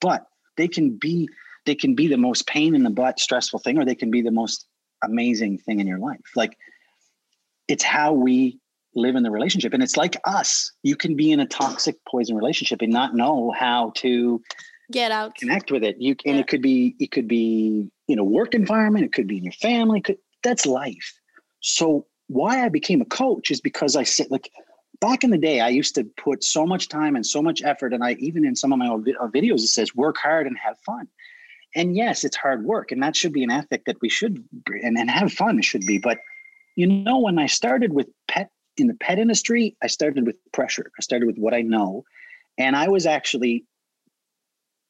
but they can be they can be the most pain in the butt, stressful thing, or they can be the most amazing thing in your life. Like it's how we live in the relationship, and it's like us. You can be in a toxic poison relationship and not know how to get out, connect with it. You and yeah. it could be it could be in a work environment, it could be in your family. Could that's life. So why I became a coach is because I said, like, back in the day, I used to put so much time and so much effort. And I, even in some of my uh, videos, it says work hard and have fun. And yes, it's hard work. And that should be an ethic that we should, and, and have fun should be. But, you know, when I started with pet in the pet industry, I started with pressure. I started with what I know. And I was actually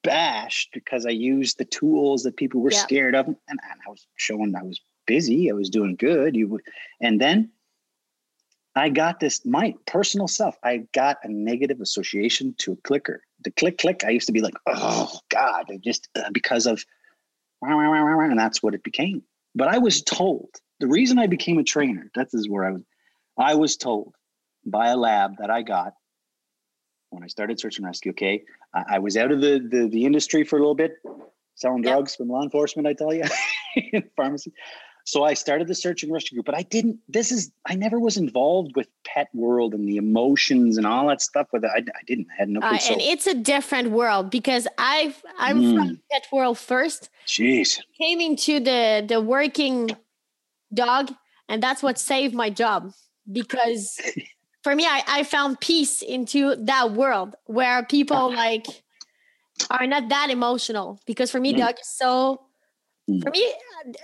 bashed because I used the tools that people were yeah. scared of. And, and I was showing I was busy. I was doing good. You would, and then I got this, my personal self, I got a negative association to a clicker. The click, click, I used to be like, oh God, just uh, because of, and that's what it became. But I was told the reason I became a trainer, that is where I was, I was told by a lab that I got when I started search and rescue. Okay. I, I was out of the, the, the industry for a little bit, selling drugs from law enforcement, I tell you, in pharmacy. So I started the search and rescue group, but I didn't. This is I never was involved with pet world and the emotions and all that stuff. With it, I, I didn't. I had no. Uh, and it's a different world because I've, I'm mm. from pet world first. Jeez. Came into the the working dog, and that's what saved my job because for me, I I found peace into that world where people like are not that emotional because for me, mm. dog is so. For me,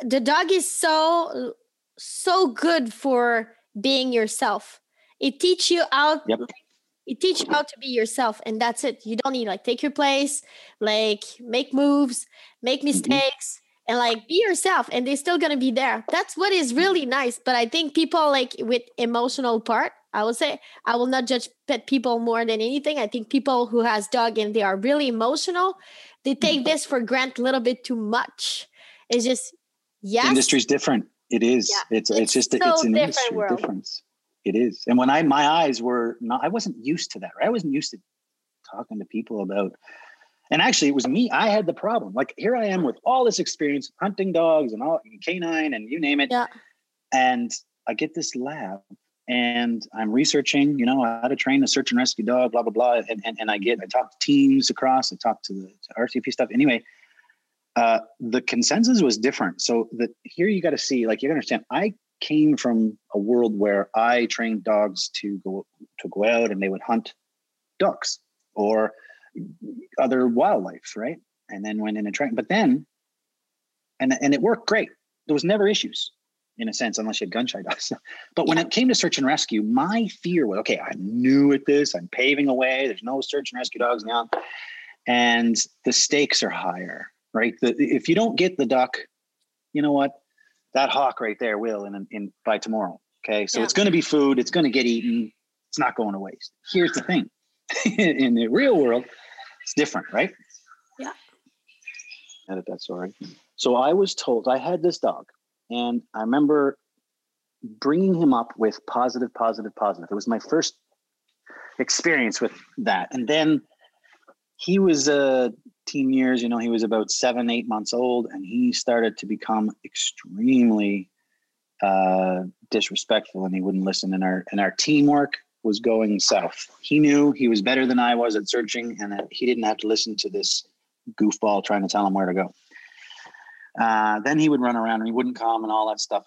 the dog is so so good for being yourself. It teach you how yep. it teach you how to be yourself, and that's it. You don't need like take your place, like make moves, make mm-hmm. mistakes. Mm-hmm. And like be yourself, and they're still gonna be there. That's what is really nice. But I think people like with emotional part, I will say I will not judge pet people more than anything. I think people who has dog and they are really emotional, they take mm-hmm. this for granted a little bit too much. It's just yes. The industry's different. It is. Yeah. It's, it's, it's just so it's an industry world. difference. It is. And when I my eyes were not I wasn't used to that, right? I wasn't used to talking to people about and actually it was me. I had the problem. Like here I am with all this experience hunting dogs and all canine and you name it. Yeah. And I get this lab and I'm researching, you know, how to train a search and rescue dog, blah, blah, blah. And, and, and I get, I talk to teams across, I talk to the to RCP stuff. Anyway, uh, the consensus was different. So that here you got to see, like you understand, I came from a world where I trained dogs to go to go out and they would hunt ducks or other wildlife, right? And then went in and trained. But then, and and it worked great. There was never issues in a sense, unless you had gunshot dogs. but when it came to search and rescue, my fear was okay, I'm new at this, I'm paving a way, there's no search and rescue dogs now. And the stakes are higher right? The, if you don't get the duck, you know what? That hawk right there will in, in by tomorrow. Okay. So yeah. it's going to be food. It's going to get eaten. It's not going to waste. Here's the thing in the real world, it's different, right? Yeah. Edit that, sorry. So I was told I had this dog, and I remember bringing him up with positive, positive, positive. It was my first experience with that. And then he was a. 15 years. You know, he was about seven, eight months old, and he started to become extremely uh, disrespectful, and he wouldn't listen. And our and our teamwork was going south. He knew he was better than I was at searching, and that he didn't have to listen to this goofball trying to tell him where to go. Uh, then he would run around and he wouldn't come and all that stuff.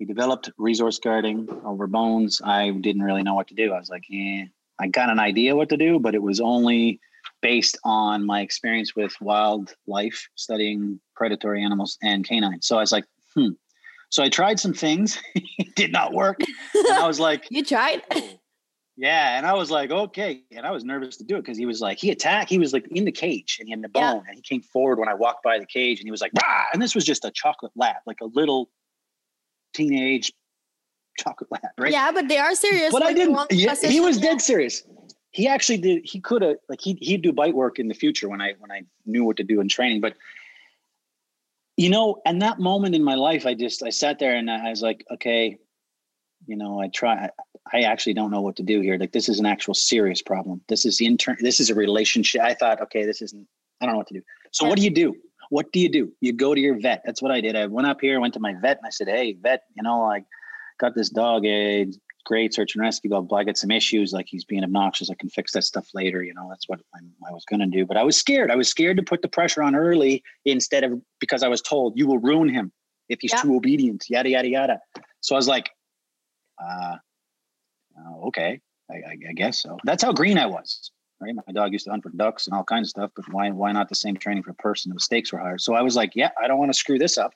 He developed resource guarding over bones. I didn't really know what to do. I was like, "Yeah, I got an idea what to do, but it was only based on my experience with wildlife, studying predatory animals and canines. So I was like, hmm. So I tried some things, it did not work. And I was like, You tried? yeah. And I was like, okay. And I was nervous to do it because he was like, he attacked, he was like in the cage and he had the bone. Yeah. And he came forward when I walked by the cage and he was like, Rah! and this was just a chocolate lab, like a little teenage chocolate lab, right? Yeah, but they are serious. But I didn't. Yeah, he was dead serious he actually did he could have like he he'd do bite work in the future when I when I knew what to do in training. But you know, and that moment in my life, I just I sat there and I was like, okay, you know, I try I actually don't know what to do here. Like this is an actual serious problem. This is intern this is a relationship. I thought, okay, this isn't I don't know what to do. So what do you do? What do you do? You go to your vet. That's what I did. I went up here, went to my vet, and I said, Hey, vet, you know, I got this dog. Eh, great search and rescue, blah, blah, I get some issues like he's being obnoxious. I can fix that stuff later. You know, that's what I, I was going to do. But I was scared. I was scared to put the pressure on early instead of because I was told you will ruin him if he's yeah. too obedient, yada, yada, yada. So I was like, uh, uh okay, I, I, I guess so. That's how green I was. Right. My dog used to hunt for ducks and all kinds of stuff, but why, why not the same training for a person? The stakes were higher. So I was like, yeah, I don't want to screw this up.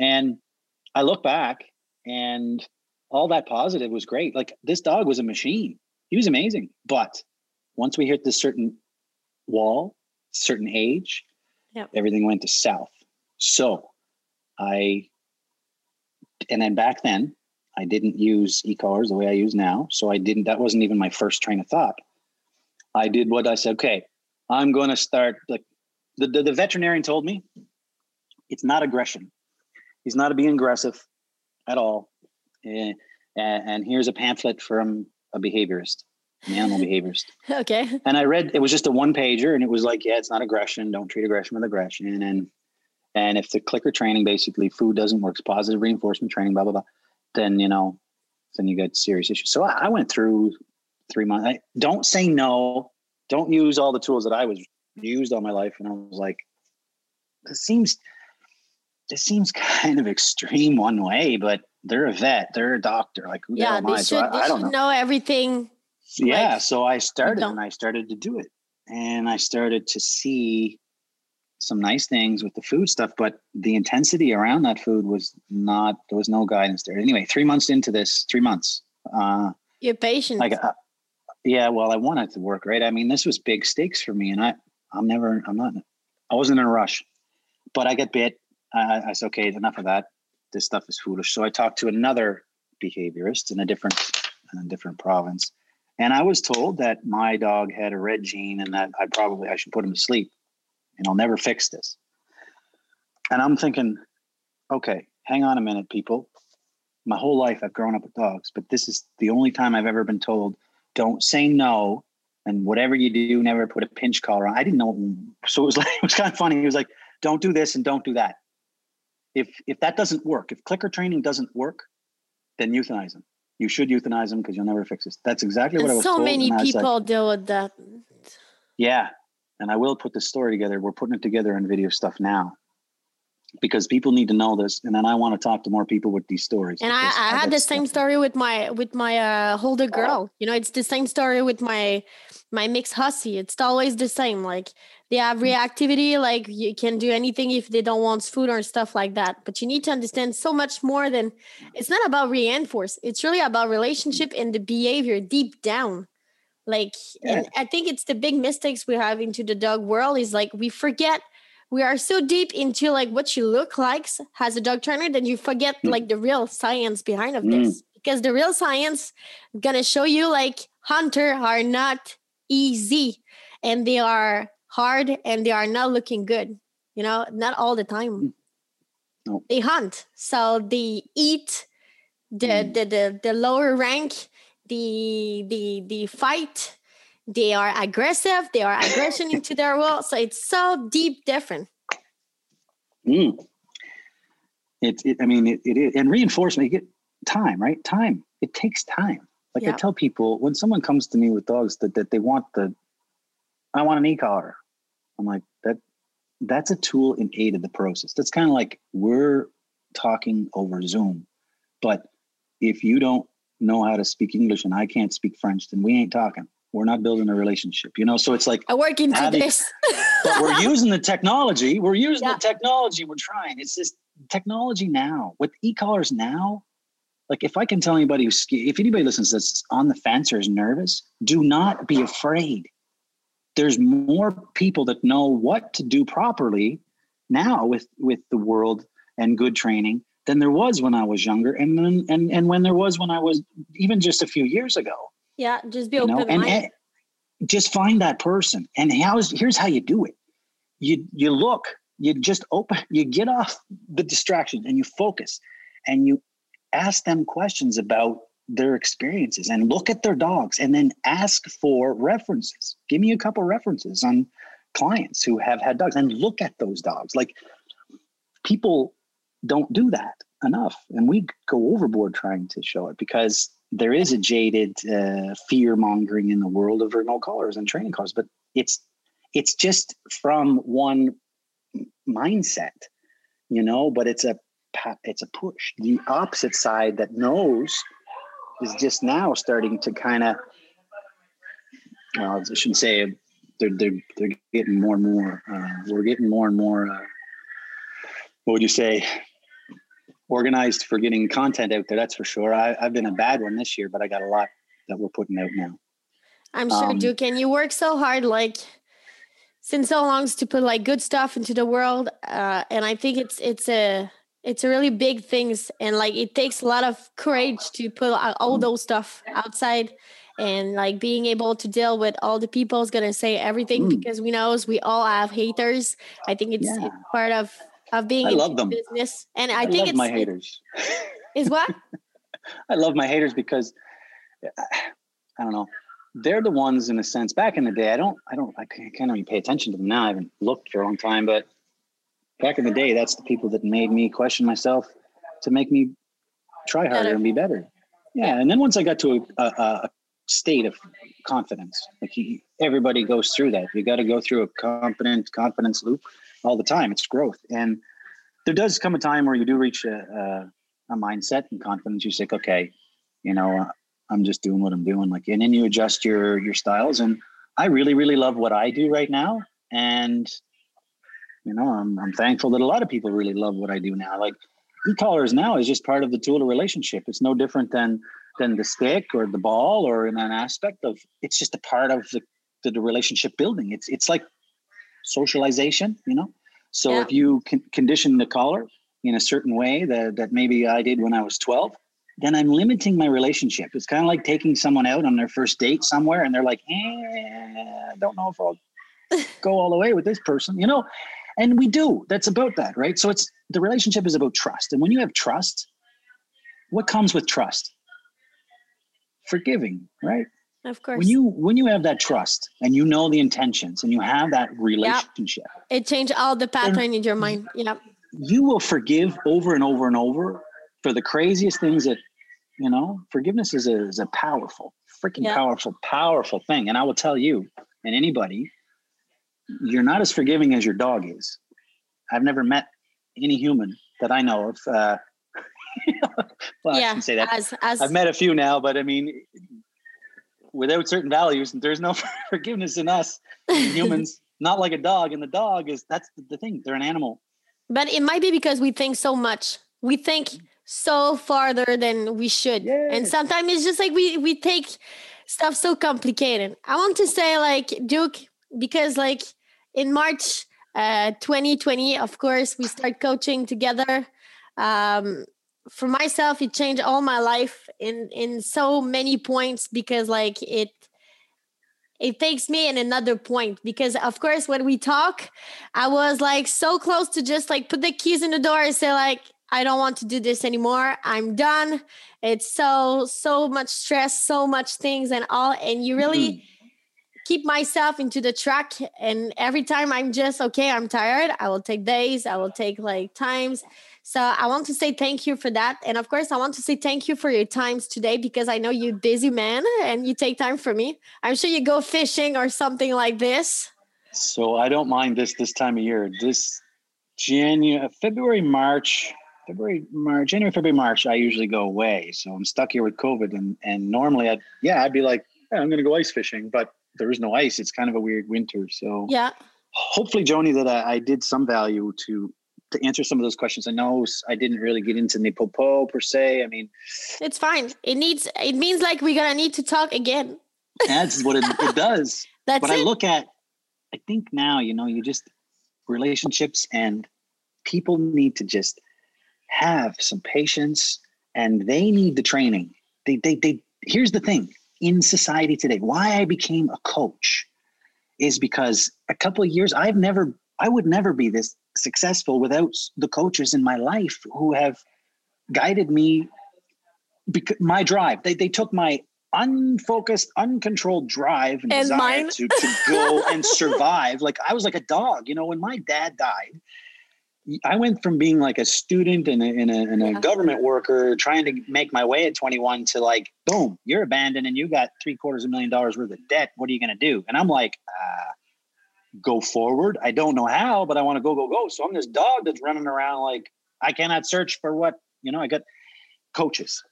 And I look back and all that positive was great. Like this dog was a machine. He was amazing. But once we hit this certain wall, certain age, yep. everything went to south. So I, and then back then, I didn't use e-collars the way I use now. So I didn't, that wasn't even my first train of thought. I did what I said, okay, I'm going to start like the, the, the veterinarian told me it's not aggression. He's not being aggressive at all. And, and here's a pamphlet from a behaviorist, an animal behaviorist. Okay. And I read, it was just a one pager and it was like, yeah, it's not aggression. Don't treat aggression with aggression. And, and if the clicker training, basically food doesn't work, it's positive reinforcement training, blah, blah, blah, then, you know, then you get serious issues. So I, I went through three months. I, don't say no. Don't use all the tools that I was used all my life. And I was like, this seems, this seems kind of extreme one way, but they're a vet, they're a doctor. Like, who yeah, the they I? should, So I, they I don't should know. know everything. Yeah. like, so I started and I started to do it. And I started to see some nice things with the food stuff, but the intensity around that food was not, there was no guidance there. Anyway, three months into this, three months, uh, You're patient. like, uh, yeah, well, I wanted to work, right? I mean, this was big stakes for me and I, I'm never, I'm not, I wasn't in a rush, but I get bit. I, I said, okay, enough of that. This stuff is foolish. So I talked to another behaviorist in a different, in a different province. And I was told that my dog had a red gene and that I probably, I should put him to sleep and I'll never fix this. And I'm thinking, okay, hang on a minute, people. My whole life I've grown up with dogs, but this is the only time I've ever been told, don't say no. And whatever you do, never put a pinch collar on. I didn't know. So it was like, it was kind of funny. He was like, don't do this and don't do that. If, if that doesn't work, if clicker training doesn't work, then euthanize them. You should euthanize them because you'll never fix this. That's exactly what I was so told. many was like, people deal with that. yeah. And I will put the story together. We're putting it together in video stuff now because people need to know this. And then I want to talk to more people with these stories. And I, I had the same story with my with my uh older girl. You know, it's the same story with my my mixed hussy. It's always the same. Like they have reactivity, like you can do anything if they don't want food or stuff like that. But you need to understand so much more than it's not about reinforce. It's really about relationship and the behavior deep down. Like and I think it's the big mistakes we have into the dog world is like we forget we are so deep into like what you look like as a dog trainer that you forget Mm. like the real science behind of Mm. this because the real science gonna show you like hunter are not easy and they are hard and they are not looking good you know not all the time Mm. No. they hunt so they eat the, Mm. the the the lower rank the the the fight they are aggressive they are aggression into their world so it's so deep different Mm. It, it, I mean, it, it is, and reinforcement, you get time, right? Time. It takes time. Like I tell people when someone comes to me with dogs that, that they want the, I want an e-collar. I'm like, that, that's a tool in aid of the process. That's kind of like we're talking over Zoom, but if you don't know how to speak English and I can't speak French, then we ain't talking. We're not building a relationship, you know? So it's like, i work into How this but we're using the technology. We're using Yeah. the technology. We're trying. It's just technology now with e-collars now. Like if I can tell anybody who's if anybody listens that's on the fence or is nervous, do not be afraid. There's more people that know what to do properly now with with the world and good training than there was when I was younger, and then and and when there was when I was even just a few years ago. Yeah just be you know open and, and just find that person. And how's here's how you do it. You you look you just open you get off the distraction and you focus and you ask them questions about their experiences and look at their dogs and then ask for references. Give me a couple references on clients who have had dogs and look at those dogs. Like people don't do that enough and we go overboard trying to show it because there is a jaded uh, fear mongering in the world of remote collars and training cars but it's it's just from one mindset you know but it's a it's a push. The opposite side that knows is just now starting to kind of well, I shouldn't say they're they're they're getting more and more. Uh, we're getting more and more. Uh, what would you say? Organized for getting content out there. That's for sure. I, I've been a bad one this year, but I got a lot that we're putting out now. i'm sure um, duke and you work so hard like since so long to put like good stuff into the world uh and i think it's it's a it's really big things and like it takes a lot of courage to put all those stuff outside and like being able to deal with all the people is gonna say everything mm. because we knows we all have haters i think it's, yeah. it's part of of being I in love them. business and i, I think it's my haters is what i love my haters because i don't know they're the ones in a sense back in the day i don't i don't i can't even pay attention to them now i haven't looked for a long time but back in the day that's the people that made me question myself to make me try harder better. and be better yeah and then once i got to a, a, a state of confidence like he, everybody goes through that you got to go through a confident confidence loop all the time it's growth and there does come a time where you do reach a, a, a mindset and confidence you say okay you know I'm just doing what I'm doing. Like, and then you adjust your your styles. And I really, really love what I do right now. And you know, I'm I'm thankful that a lot of people really love what I do now. Like e-collars now is just part of the tool of relationship. It's no different than than the stick or the ball or in an aspect of it's just a part of the the, the relationship building. It's it's like socialization, you know. So yeah. if you can condition the collar in a certain way that that maybe I did when I was 12, then I'm limiting my relationship. It's kind of like taking someone out on their first date somewhere and they're like, eh, I don't know if I'll go all the way with this person, you know? And we do. That's about that, right? So it's the relationship is about trust. And when you have trust, what comes with trust? Forgiving, right? Of course. When you when you have that trust and you know the intentions and you have that relationship, yep. it changes all the pattern in your mind. Yep. You will forgive over and over and over for the craziest things that you know forgiveness is a, is a powerful freaking yeah. powerful powerful thing and i will tell you and anybody you're not as forgiving as your dog is i've never met any human that i know of uh, well yeah, i can say that as, as, i've met a few now but i mean without certain values there's no forgiveness in us humans not like a dog and the dog is that's the thing they're an animal but it might be because we think so much we think so farther than we should. Yes. And sometimes it's just like we we take stuff so complicated. I want to say like Duke because like in March uh 2020 of course we start coaching together. Um for myself it changed all my life in in so many points because like it it takes me in another point because of course when we talk i was like so close to just like put the keys in the door and say like I don't want to do this anymore. I'm done. It's so so much stress, so much things and all and you really mm-hmm. Keep myself into the track and every time I'm just okay, I'm tired, I will take days, I will take like times. So I want to say thank you for that. And of course, I want to say thank you for your times today because I know you're busy man and you take time for me. I'm sure you go fishing or something like this. So I don't mind this this time of year. This January, uh, February, March, February, March, January, February, March, I usually go away. So I'm stuck here with COVID. And and normally I'd yeah, I'd be like, yeah, I'm gonna go ice fishing, but there is no ice. It's kind of a weird winter. So yeah. Hopefully, Joni, that I, I did some value to to answer some of those questions. I know I didn't really get into NePoPo per se. I mean, it's fine. It needs. It means like we're gonna need to talk again. That's what it, it does. That's but it. I look at. I think now, you know, you just relationships and people need to just have some patience and they need the training. They, they, they, here's the thing in society today, why I became a coach is because a couple of years, I've never, I would never be this successful without the coaches in my life who have guided me because my drive. They, they took my unfocused uncontrolled drive and, and desire to, to go and survive. Like i was like a dog you know when my dad died I went from being like a student and a, and a, and a yeah. government worker trying to make my way at 21 to like, boom, you're abandoned and you got three quarters of a million dollars worth of debt. What are you going to do? And I'm like, uh, go forward. I don't know how, but I want to go, go, go. So I'm this dog that's running around like I cannot search for what, you know, I got coaches.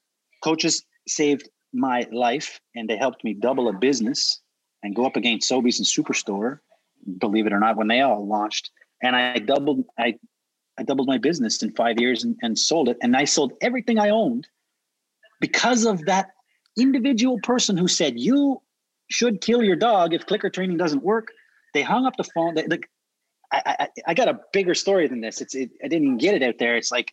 Coaches saved my life and they helped me double a business and go up against Sobeys and Superstore, believe it or not, when they all launched. And I doubled, I I doubled my business in five years and, and sold it. And I sold everything I owned because of that individual person who said, You should kill your dog if clicker training doesn't work. They hung up the phone. They, I, I, I, got a bigger story than this. It's it, I didn't even get it out there. It's like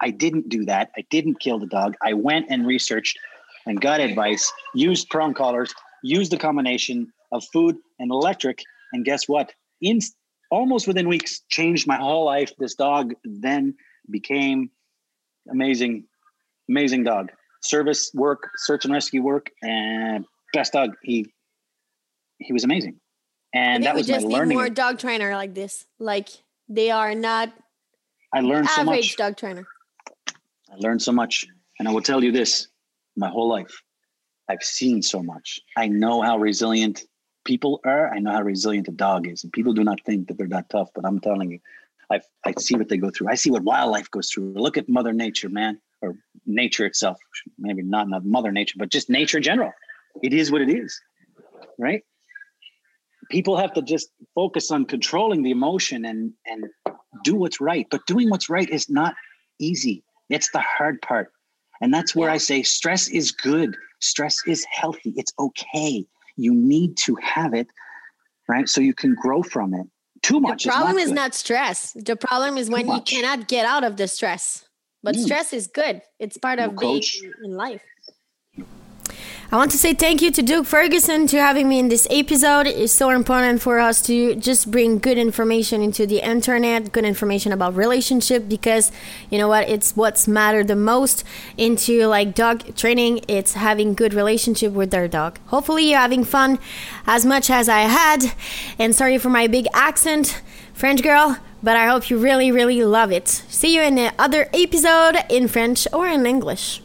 I didn't do that. I didn't kill the dog. I went and researched and got advice, used prong collars, used the combination of food and electric. And guess what? In almost within weeks, changed my whole life. This dog then became amazing, amazing dog. Service work, search and rescue work, and best dog. He he was amazing. And that was just my learning. Need more dog trainer like this. Like they are not. I learned so much. Average dog trainer. I learned so much, and I will tell you this: my whole life, I've seen so much. I know how resilient people are. I know how resilient a dog is, and people do not think that they're that tough. But I'm telling you, I I see what they go through. I see what wildlife goes through. Look at Mother Nature, man, or nature itself. Maybe not not Mother Nature, but just nature in general. It is what it is, right? People have to just focus on controlling the emotion and and do what's right. But doing what's right is not easy. It's the hard part. And that's where I say stress is good. Stress is healthy. It's okay. You need to have it, right? So you can grow from it. Too much. The problem is not, is not stress. The problem is when you cannot get out of the stress. But mm. stress is good. It's part of being in life. I want to say thank you to Duke Ferguson to having me in this episode. It's so important for us to just bring good information into the internet, good information about relationship because you know what, it's what's matter the most into like dog training. It's having good relationship with their dog. Hopefully you're having fun as much as I had. And sorry for my big accent, French girl, but I hope you really, really love it. See you in the other episode in French or in English.